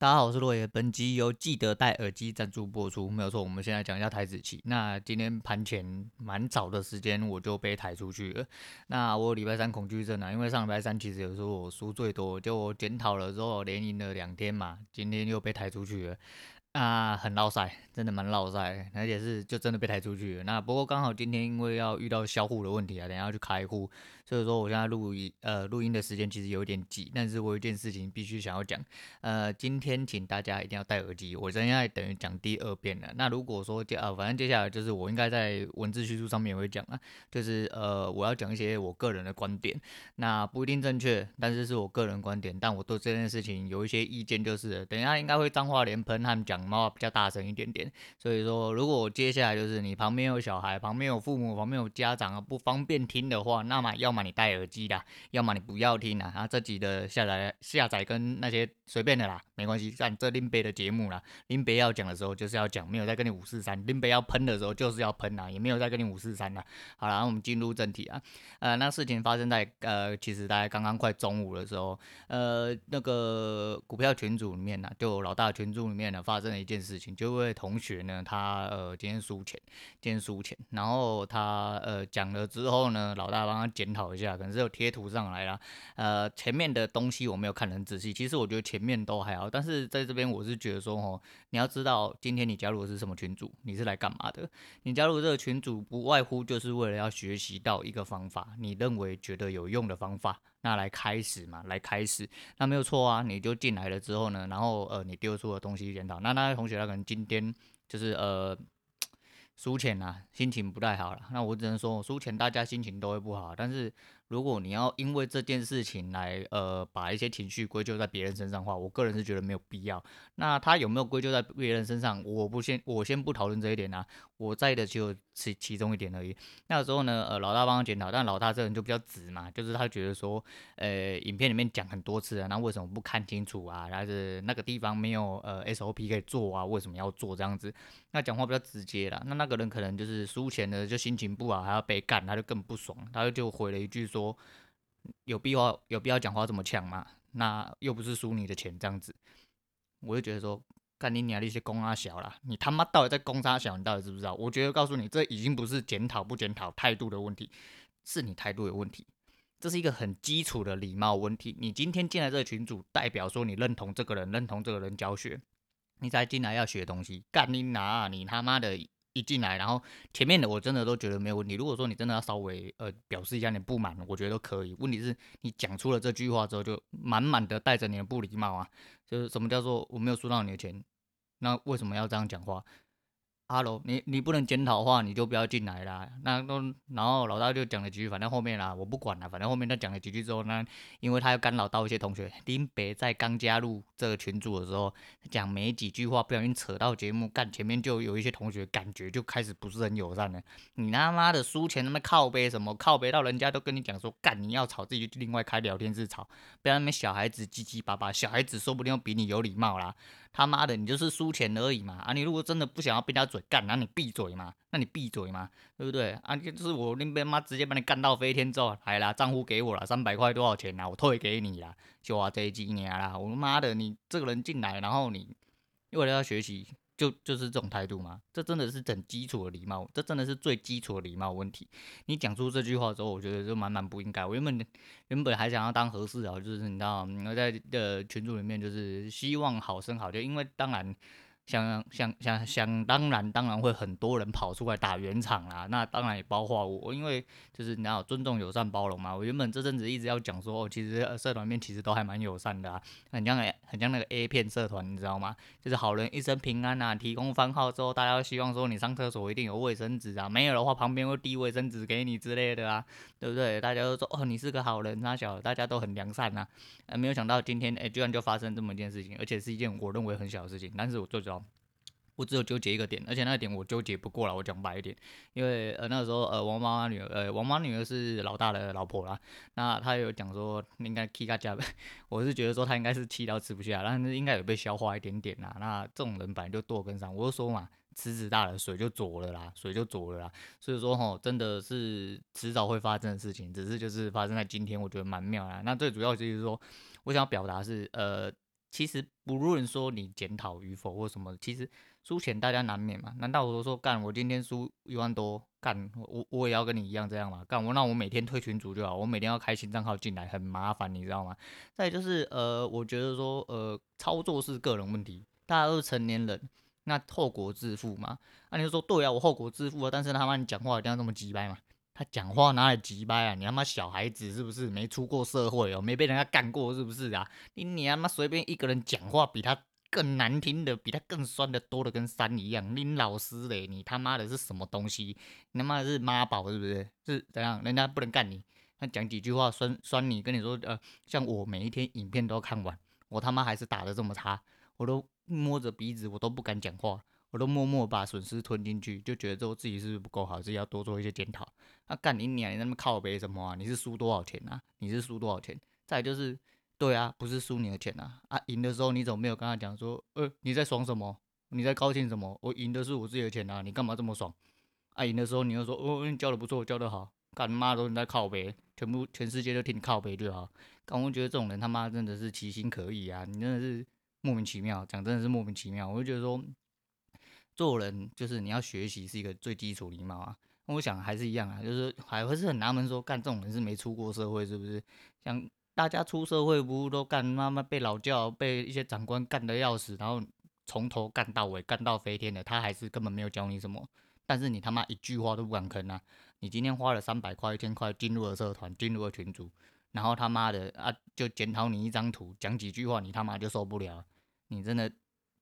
大家好，我是洛爷。本集由记得戴耳机赞助播出，没有错。我们现在讲一下台子期。那今天盘前蛮早的时间我就被抬出去了。那我礼拜三恐惧症啊，因为上礼拜三其实有时候我输最多，就我检讨了之后连赢了两天嘛，今天又被抬出去了。啊，很落赛，真的蛮落赛，而且是就真的被抬出去了。那不过刚好今天因为要遇到销户的问题啊，等下要去开户。所以说，我现在录音，呃，录音的时间其实有点挤，但是我有一件事情必须想要讲，呃，今天请大家一定要戴耳机，我现在等于讲第二遍了。那如果说接啊，反正接下来就是我应该在文字叙述上面也会讲啊，就是呃，我要讲一些我个人的观点，那不一定正确，但是是我个人观点，但我对这件事情有一些意见，就是等一下应该会脏话连喷他们讲话比较大声一点点。所以说，如果接下来就是你旁边有小孩，旁边有父母，旁边有家长啊，不方便听的话，那么要么。你戴耳机的，要么你不要听啊。然后这集的下载下载跟那些随便的啦，没关系。像这林北的节目啦，林北要讲的时候就是要讲，没有在跟你五四三。林北要喷的时候就是要喷啊，也没有在跟你五四三啦。好了，我们进入正题啊。呃，那事情发生在呃，其实大概刚刚快中午的时候，呃，那个股票群组里面呢，就老大群组里面呢发生了一件事情，就位同学呢，他呃今天输钱，今天输钱，然后他呃讲了之后呢，老大帮他检讨。一下，可能是有贴图上来啦。呃，前面的东西我没有看得很仔细，其实我觉得前面都还好，但是在这边我是觉得说，哦，你要知道今天你加入的是什么群组，你是来干嘛的？你加入这个群组不外乎就是为了要学习到一个方法，你认为觉得有用的方法，那来开始嘛，来开始，那没有错啊，你就进来了之后呢，然后呃，你丢出的东西检讨，那那位同学他可能今天就是呃。输钱了，心情不太好了。那我只能说，输钱大家心情都会不好。但是如果你要因为这件事情来呃把一些情绪归咎在别人身上的话，我个人是觉得没有必要。那他有没有归咎在别人身上？我不先我先不讨论这一点啊。我在的就其其中一点而已。那时候呢，呃，老大帮他检讨，但老大这人就比较直嘛，就是他觉得说，呃，影片里面讲很多次啊，那为什么不看清楚啊？还是那个地方没有呃 SOP 可以做啊？为什么要做这样子？那讲话比较直接啦。那那个人可能就是输钱呢，就心情不好，还要被干，他就更不爽，他就回了一句说，说有必要有必要讲话这么呛吗？那又不是输你的钱这样子，我就觉得说。干你娘那些公阿小啦，你他妈到底在公三小？你到底知不知道？我觉得告诉你，这已经不是检讨不检讨态度的问题，是你态度有问题。这是一个很基础的礼貌问题。你今天进来这个群组，代表说你认同这个人，认同这个人教学，你才进来要学东西。干你拿你他妈的！一进来，然后前面的我真的都觉得没有问题。如果说你真的要稍微呃表示一下你不满，我觉得都可以。问题是你讲出了这句话之后，就满满的带着你的不礼貌啊！就是什么叫做我没有收到你的钱，那为什么要这样讲话？哈喽，你你不能检讨的话，你就不要进来啦。那都然后老大就讲了几句，反正后面啦，我不管了。反正后面他讲了几句之后呢，因为他要干扰到一些同学。林北在刚加入这个群组的时候，讲没几句话，不小心扯到节目，干前面就有一些同学感觉就开始不是很友善了。你他妈的输钱他妈靠北什么？靠北到人家都跟你讲说，干你要吵自己就另外开聊天室吵，不要那边小孩子叽叽巴巴，小孩子说不定比你有礼貌啦。他妈的，你就是输钱而已嘛！啊，你如果真的不想要被他嘴干，那你闭嘴嘛，那你闭嘴嘛，对不对？啊，就是我那边妈直接把你干到飞天之后，来啦，账户给我了，三百块多少钱啊？我退给你啦，就啊这几年啦，我他妈的，你这个人进来，然后你为了要学习。就就是这种态度吗？这真的是很基础的礼貌，这真的是最基础的礼貌问题。你讲出这句话之后，我觉得就满满不应该。我原本原本还想要当和事佬，就是你知道，我在的群组里面就是希望好声好气，因为当然。想想想想当然，当然会很多人跑出来打圆场啦。那当然也包括我，因为就是你要尊重、友善、包容嘛。我原本这阵子一直要讲说，哦，其实社团里面其实都还蛮友善的啊，很像很像那个 A 片社团，你知道吗？就是好人一生平安啊，提供番号之后，大家都希望说你上厕所一定有卫生纸啊，没有的话旁边会递卫生纸给你之类的啊，对不对？大家都说哦，你是个好人，那小大家都很良善啊。呃，没有想到今天哎，居然就发生这么一件事情，而且是一件我认为很小的事情，但是我最主要。我只有纠结一个点，而且那个点我纠结不过来。我讲白一点，因为呃那个时候呃王妈妈女儿呃王妈女儿是老大的老婆啦，那她有讲说应该气个家，我是觉得说她应该是气到吃不下，但是应该有被消化一点点啦。那这种人本来就多跟上，我就说嘛，池子大了水就浊了啦，水就浊了啦。所以说吼，真的是迟早会发生的事情，只是就是发生在今天，我觉得蛮妙啦。那最主要就是说，我想要表达是呃。其实不论说你检讨与否或什么，其实输钱大家难免嘛。难道我说干我今天输一万多，干我我也要跟你一样这样嘛？干我那我每天退群组就好，我每天要开新账号进来很麻烦，你知道吗？再就是呃，我觉得说呃，操作是个人问题，大家都是成年人，那后果自负嘛。那、啊、你就说对啊，我后果自负啊，但是他妈你讲话一定要这么直白嘛？他讲话哪里直白啊？你他妈小孩子是不是？没出过社会哦，没被人家干过是不是啊？你你他妈随便一个人讲话比他更难听的，比他更酸的多的跟山一样。你老师嘞，你他妈的是什么东西？你他妈是妈宝是不是？是怎样？人家不能干你，他讲几句话酸酸你，跟你说呃，像我每一天影片都要看完，我他妈还是打得这么差，我都摸着鼻子我都不敢讲话。我都默默把损失吞进去，就觉得说自己是不是不够好，自己要多做一些检讨。那、干你娘，你那么靠北什么啊？你是输多少钱啊？你是输多少钱？再就是，对啊，不是输你的钱啊！啊，赢的时候你怎么没有跟他讲说，呃，你在爽什么？你在高兴什么？我赢的是我自己的钱啊！你干嘛这么爽？啊，赢的时候你又说，哦，你教的不错，教的好，干妈都你在靠北，全部全世界都替你靠北就好。干我觉得这种人他妈真的是其心可疑啊！你真的是莫名其妙，讲真的是莫名其妙。我就觉得说。做人就是你要学习是一个最基础礼貌啊，我想还是一样啊，就是还会是很纳闷说，干这种人是没出过社会是不是？像大家出社会不都干妈妈被老教，被一些长官干得要死，然后从头干到尾，干到飞天的，他还是根本没有教你什么，但是你他妈一句话都不敢吭啊！你今天花了三百块、一千块进入了社团，进入了群组，然后他妈的啊就检讨你一张图，讲几句话，你他妈就受不了，你真的。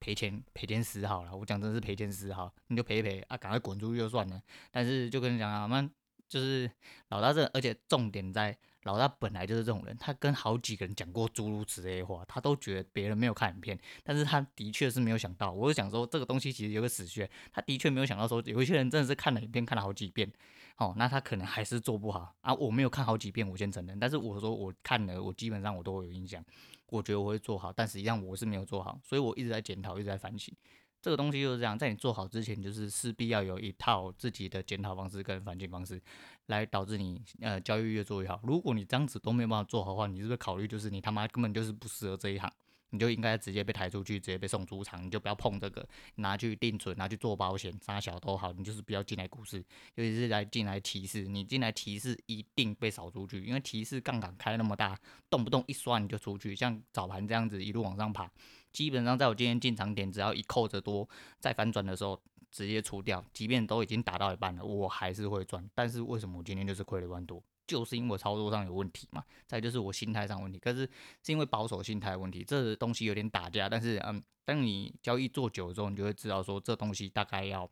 赔钱赔钱死好了，我讲真是赔钱死好，你就赔赔啊，赶快滚出去就算了。但是就跟你讲啊，我们就是老大这，而且重点在老大本来就是这种人，他跟好几个人讲过诸如此类的话，他都觉得别人没有看影片，但是他的确是没有想到。我就想说这个东西其实有个死穴，他的确没有想到说有一些人真的是看了影片看了好几遍，哦，那他可能还是做不好啊。我没有看好几遍，我先承认，但是我说我看了，我基本上我都会有印象。我觉得我会做好，但实际上我是没有做好，所以我一直在检讨，一直在反省。这个东西就是这样，在你做好之前，就是势必要有一套自己的检讨方式跟反省方式，来导致你呃交易越做越好。如果你这样子都没有办法做好的话，你是不是考虑就是你他妈根本就是不适合这一行？你就应该直接被抬出去，直接被送出场，你就不要碰这个，拿去定存，拿去做保险，啥小都好，你就是不要进来股市，尤其是来进来提示，你进来提示一定被扫出去，因为提示杠杆开那么大，动不动一刷你就出去，像早盘这样子一路往上爬，基本上在我今天进场点，只要一扣着多，再反转的时候直接出掉，即便都已经打到一半了，我还是会赚，但是为什么我今天就是亏了一万多？就是因为操作上有问题嘛，再就是我心态上问题，可是是因为保守心态问题，这东西有点打架。但是嗯，当你交易做久了之后，你就会知道说这东西大概要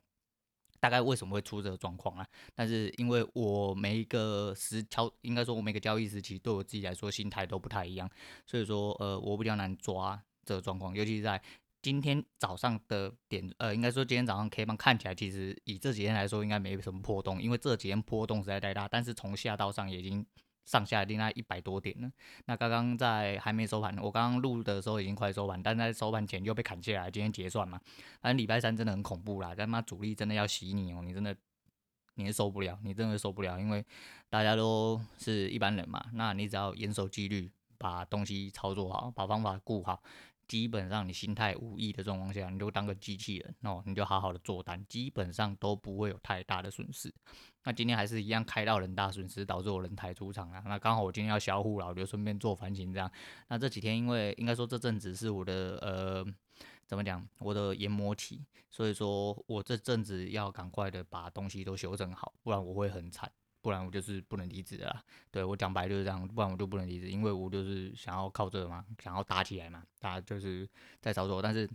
大概为什么会出这个状况啊。但是因为我每一个时交，应该说我每个交易时期对我自己来说心态都不太一样，所以说呃我比较难抓这个状况，尤其是在。今天早上的点，呃，应该说今天早上 K 棒看起来，其实以这几天来说，应该没什么波动，因为这几天波动实在太大。但是从下到上已经上下另外一百多点了。那刚刚在还没收盘，我刚刚录的时候已经快收盘，但在收盘前又被砍下来。今天结算嘛，反正礼拜三真的很恐怖啦，他妈主力真的要洗你哦，你真的你是受不了，你真的受不了，因为大家都是一般人嘛，那你只要严守纪律，把东西操作好，把方法顾好。基本上你心态无异的状况下，你就当个机器人哦，你就好好的做单，基本上都不会有太大的损失。那今天还是一样开到人大损失，导致我人抬出场啊。那刚好我今天要销户了，我就顺便做反省这样。那这几天因为应该说这阵子是我的呃怎么讲，我的研磨期，所以说我这阵子要赶快的把东西都修正好，不然我会很惨。不然我就是不能离职的啦。对，我讲白就是这样，不然我就不能离职，因为我就是想要靠这个嘛，想要打起来嘛，大家就是在操作。但是，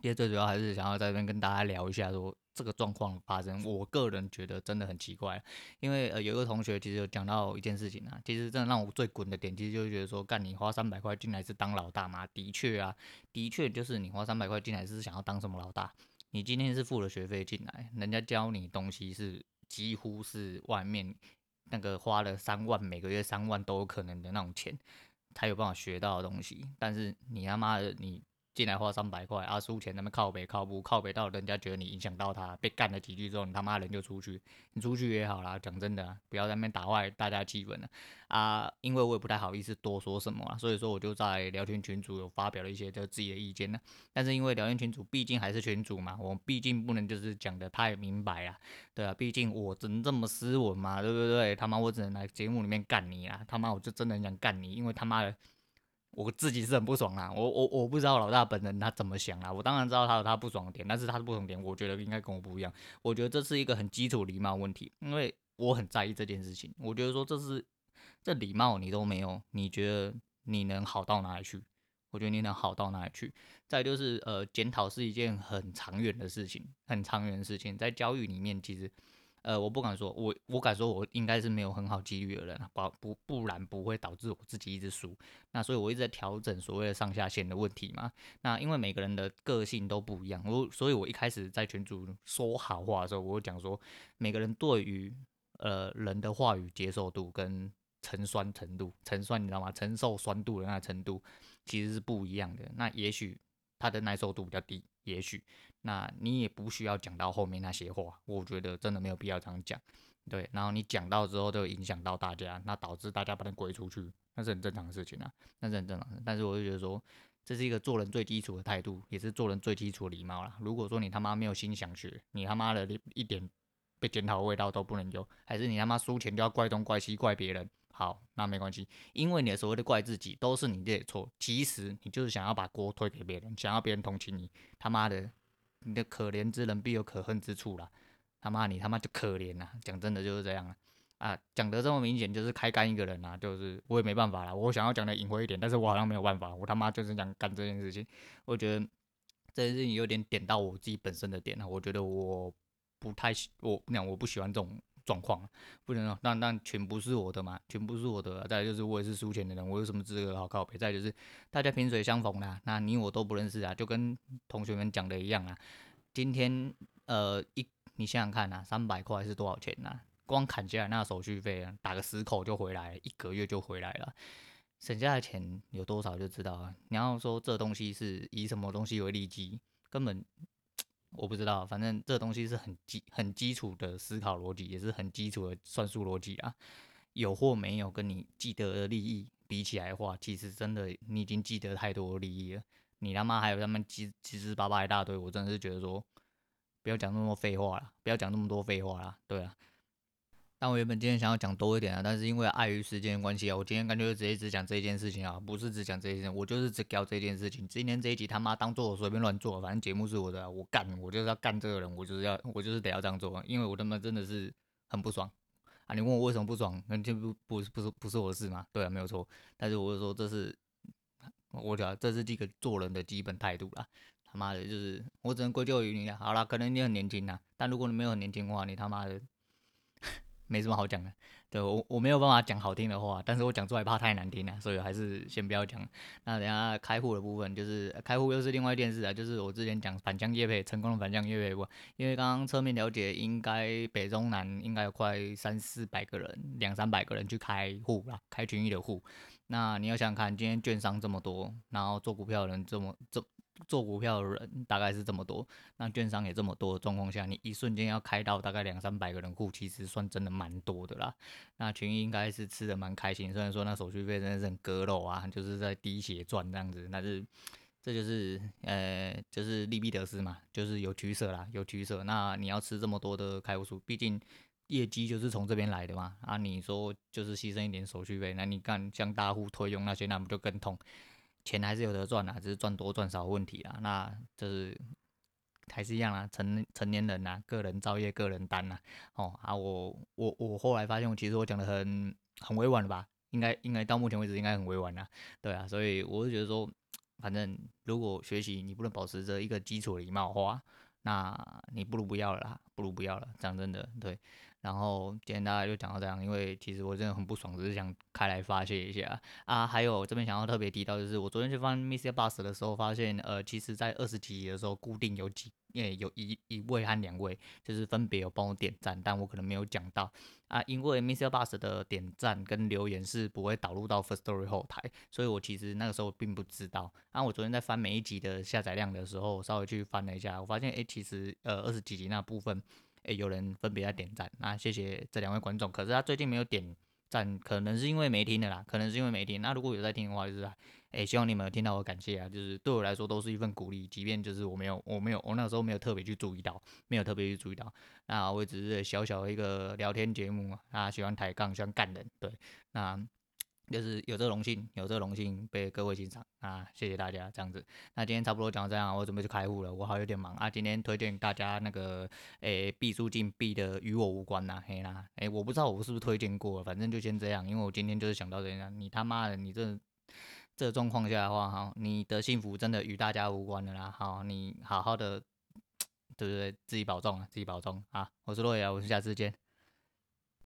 其实最主要还是想要在这边跟大家聊一下说，说这个状况发生，我个人觉得真的很奇怪。因为呃，有一个同学其实有讲到一件事情啊，其实真的让我最滚的点，其实就是觉得说，干你花三百块进来是当老大吗？的确啊，的确就是你花三百块进来是想要当什么老大？你今天是付了学费进来，人家教你东西是。几乎是外面那个花了三万，每个月三万都有可能的那种钱，才有办法学到的东西。但是你他妈的，你进来花三百块啊，输钱那么靠北靠不靠北到人家觉得你影响到他，被干了几句之后，你他妈人就出去，你出去也好啦，讲真的、不要在那边打坏大家气氛了啊，因为我也不太好意思多说什么啊，所以说我就在聊天群组有发表了一些就自己的意见呢，但是因为聊天群组毕竟还是群主嘛，我毕竟不能就是讲的太明白啊，对啊，毕竟我真这么斯文嘛，对不对？他妈我只能来节目里面干你啊，他妈我就真的很想干你，因为他妈的。我自己是很不爽啦，我我我不知道老大本人他怎么想啊，我当然知道他有他不爽的点，但是他的不爽点，我觉得应该跟我不一样。我觉得这是一个很基础礼貌问题，因为我很在意这件事情。我觉得说这是这礼貌你都没有，你觉得你能好到哪里去？我觉得你能好到哪里去？再就是呃，检讨是一件很长远的事情，很长远的事情，在教育里面其实。呃，我不敢说，我我敢说，我应该是没有很好纪律的人，不不不然不会导致我自己一直输。那所以我一直在调整所谓的上下限的问题嘛。那因为每个人的个性都不一样，我所以我一开始在群组说好话的时候，我讲说每个人对于呃人的话语接受度跟承酸程度，承酸你知道吗？承受酸度的那个程度其实是不一样的。那也许他的耐受度比较低，也许。那你也不需要讲到后面那些话，我觉得真的没有必要这样讲，对。然后你讲到之后就影响到大家，那导致大家把它归出去，那是很正常的事情啊，那是很正常。但是我就觉得说，这是一个做人最基础的态度，也是做人最基础的礼貌啦。如果说你他妈没有心想学，你他妈的一点被检讨的味道都不能有，还是你他妈输钱就要怪东怪西怪别人，好，那没关系，因为你的所谓的怪自己都是你的错，其实你就是想要把锅推给别人，想要别人同情你，他妈的。你的可怜之人必有可恨之处啦，他妈你他妈就可怜啊！讲真的就是这样啊，啊，讲得这么明显就是开干一个人啊，就是我也没办法啦，我想要讲的隐晦一点，但是我好像没有办法，我他妈就是想干这件事情，我觉得这件事情有点点到我自己本身的点啊，我觉得我不太喜我那我不喜欢这种状况，不能让但但全不是我的嘛，全部是我的，再就是我也是输钱的人，我有什么资格好靠别？再就是大家萍水相逢啦，那你我都不认识啊，就跟同学们讲的一样啊。今天呃一你想想看呐，三百块是多少钱呐？光砍下来那手续费啊，打个十口就回来，一个月就回来了，省下的钱有多少就知道啊。你要说这东西是以什么东西为利基，根本。我不知道，反正这东西是很基很基础的思考逻辑，也是很基础的算术逻辑啊。有或没有跟你既得的利益比起来的话，其实真的你已经既得太多利益了。你他妈还有他们七七七八八一大堆，我真的是觉得说，不要讲那么多废话了，不要讲那么多废话了，对啊。但我原本今天想要讲多一点啊，但是因为碍于时间关系啊，我今天干脆就直接只讲这件事情啊，不是只讲这一件，我就是只讲这件事情。今天这一集他妈当做我随便乱做，反正节目是我的，我干，我就是要干这个人，我就是要，我就是得要这样做，因为我他妈真的是很不爽啊！你问我为什么不爽，那就不不不是不是我的事嘛？对啊，没有错。但是我就说这是，我讲这是这个做人的基本态度啦。他妈的，就是我只能归咎于你了。好啦，可能你很年轻呐，但如果你没有很年轻的话，你他妈的。没什么好讲的，对，我我没有办法讲好听的话，但是我讲出来怕太难听了，所以还是先不要讲。那等下开户的部分，就是开户又是另外一件事啊，就是我之前讲反向业配成功的反向业配不？因为刚刚侧面了解，应该北中南应该有快三四百个人，两三百个人去开户啦，开群益的户。那你要想想看，今天券商这么多，然后做股票的人这么这。做股票的人大概是这么多，那券商也这么多的状况下，你一瞬间要开到大概两三百个人户，其实算真的蛮多的啦。那群益应该是吃的蛮开心，虽然说那手续费真的是割肉啊，就是在滴血赚这样子，但是这就是呃就是利弊得失嘛，就是有取舍啦，有取舍。那你要吃这么多的开户数，毕竟业绩就是从这边来的嘛。啊，你说就是牺牲一点手续费，那你干像大户推用那些，那不就更痛？钱还是有得赚啊，只是赚多赚少问题啊。那就是还是一样啊，成成年人呐，个人造业，个人担呐。哦啊，我我我后来发现，其实我讲的很很委婉了吧？应该应该到目前为止应该很委婉啊，对啊。所以我就觉得说，反正如果学习你不能保持着一个基础礼貌的话，那你不如不要了啦，不如不要了。讲真的，对。然后今天大家就讲到这样，因为其实我真的很不爽，只是想开来发泄一下啊。还有这边想要特别提到，就是我昨天去翻 MixerBox 的时候，发现呃，其实在二十几集的时候，固定有几诶有一一位和两位，就是分别有帮我点赞，但我可能没有讲到啊，因为 MixerBox 的点赞跟留言是不会导入到 Firstory 后台，所以我其实那个时候并不知道。啊，我昨天在翻每一集的下载量的时候，稍微去翻了一下，我发现诶，其实呃二十几集那部分。诶，有人分别在点赞，那谢谢这两位观众。可是他最近没有点赞，可能是因为没听的啦，可能是因为没听。那如果有在听的话，就是诶，希望你们有听到我感谢啊，就是对我来说都是一份鼓励，即便就是我没有，我没有，我那时候没有特别去注意到，没有特别去注意到。那我只是小小的一个聊天节目啊，啊，喜欢抬杠，喜欢干人，对，那。就是有这个荣幸，有这个荣幸被各位欣赏啊，谢谢大家这样子。那今天差不多讲到这样，我准备去开户了，我好有点忙啊。今天推荐大家那个诶毕书尽毕的与我无关呐，嘿啦，诶我不知道我是不是推荐过，反正就先这样，因为我今天就是想到这样，你他妈的你这这状况下的话哈，你的幸福真的与大家无关的啦，好，你好好的 对不对？自己保重啊，自己保重啊。我是洛爷，我们下次见。